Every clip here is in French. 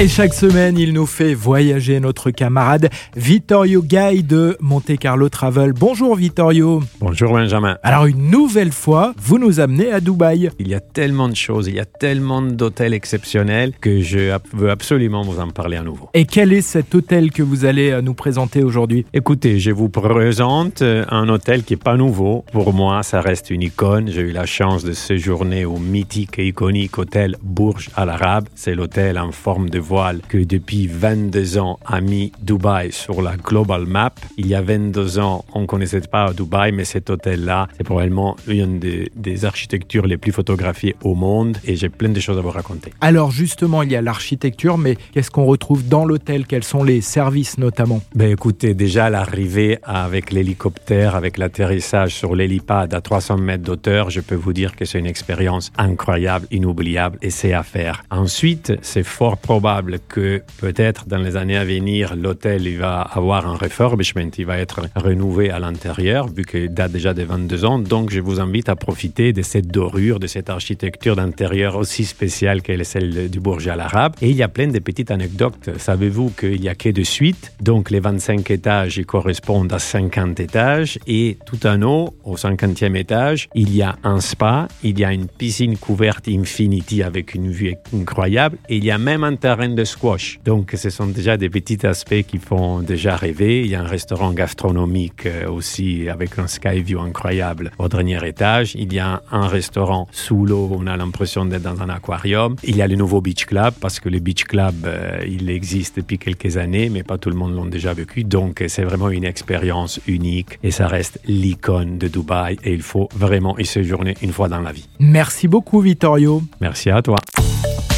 Et chaque semaine, il nous fait voyager notre camarade Vittorio Gay de Monte Carlo Travel. Bonjour Vittorio. Bonjour Benjamin. Alors une nouvelle fois, vous nous amenez à Dubaï. Il y a tellement de choses, il y a tellement d'hôtels exceptionnels que je veux absolument vous en parler à nouveau. Et quel est cet hôtel que vous allez euh, nous présenter aujourd'hui? Écoutez, je vous présente euh, un hôtel qui est pas nouveau. Pour moi, ça reste une icône. J'ai eu la chance de séjourner au mythique et iconique hôtel Burj Al Arab. C'est l'hôtel en forme de voile que depuis 22 ans a mis Dubaï sur la global map. Il y a 22 ans, on ne connaissait pas Dubaï, mais cet hôtel-là, c'est probablement une des, des, architectures les plus photographiées au monde et j'ai plein de choses à vous raconter. Alors justement, il y a l'architecture, mais qu'est-ce qu'on retrouve dans l'hôtel? Quels sont les services notamment? Ben écoutez, déjà l'arrivée avec l'hélicoptère, avec l'atterrissage sur l'hélipad à 300 mètres d'auteur, je peux vous dire que c'est une expérience incroyable, inoubliable et c'est à faire. Ensuite, c'est fort probable que peut-être dans les années à venir, l'hôtel va avoir un refurbishment, il va être renouvelé à l'intérieur, vu qu'il date déjà de 22 ans. Donc, je vous invite à profiter de cette dorure, de cette architecture d'intérieur aussi spéciale qu'elle est celle du Bourg Al Arabe. Et il y a plein de petites anecdotes. Savez-vous qu'il y a que de suite? Donc, les 25 étages correspondent à 50 étages. Et tout en haut, au 50e étage, il y a un spa, il y a une piscine couverte Infinity avec une vue incroyable. Et il y a même un terrain de squash. Donc, ce sont déjà des petits aspects qui font déjà rêver. Il y a un restaurant gastronomique euh, aussi avec un sky view incroyable au dernier étage. Il y a un restaurant sous l'eau. On a l'impression d'être dans un aquarium. Il y a le nouveau beach club parce que le beach club, euh, il existe depuis quelques années, mais pas tout le monde l'a déjà vécu. Donc, c'est vraiment une expérience unique et ça reste l'icône de Dubaï et il faut vraiment y séjourner une fois dans la vie. Merci beaucoup, Vittorio. Merci à toi.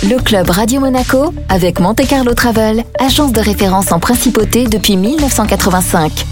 Le club Radio Monaco avec Monte Carlo Travel, agence de référence en principauté depuis 1985.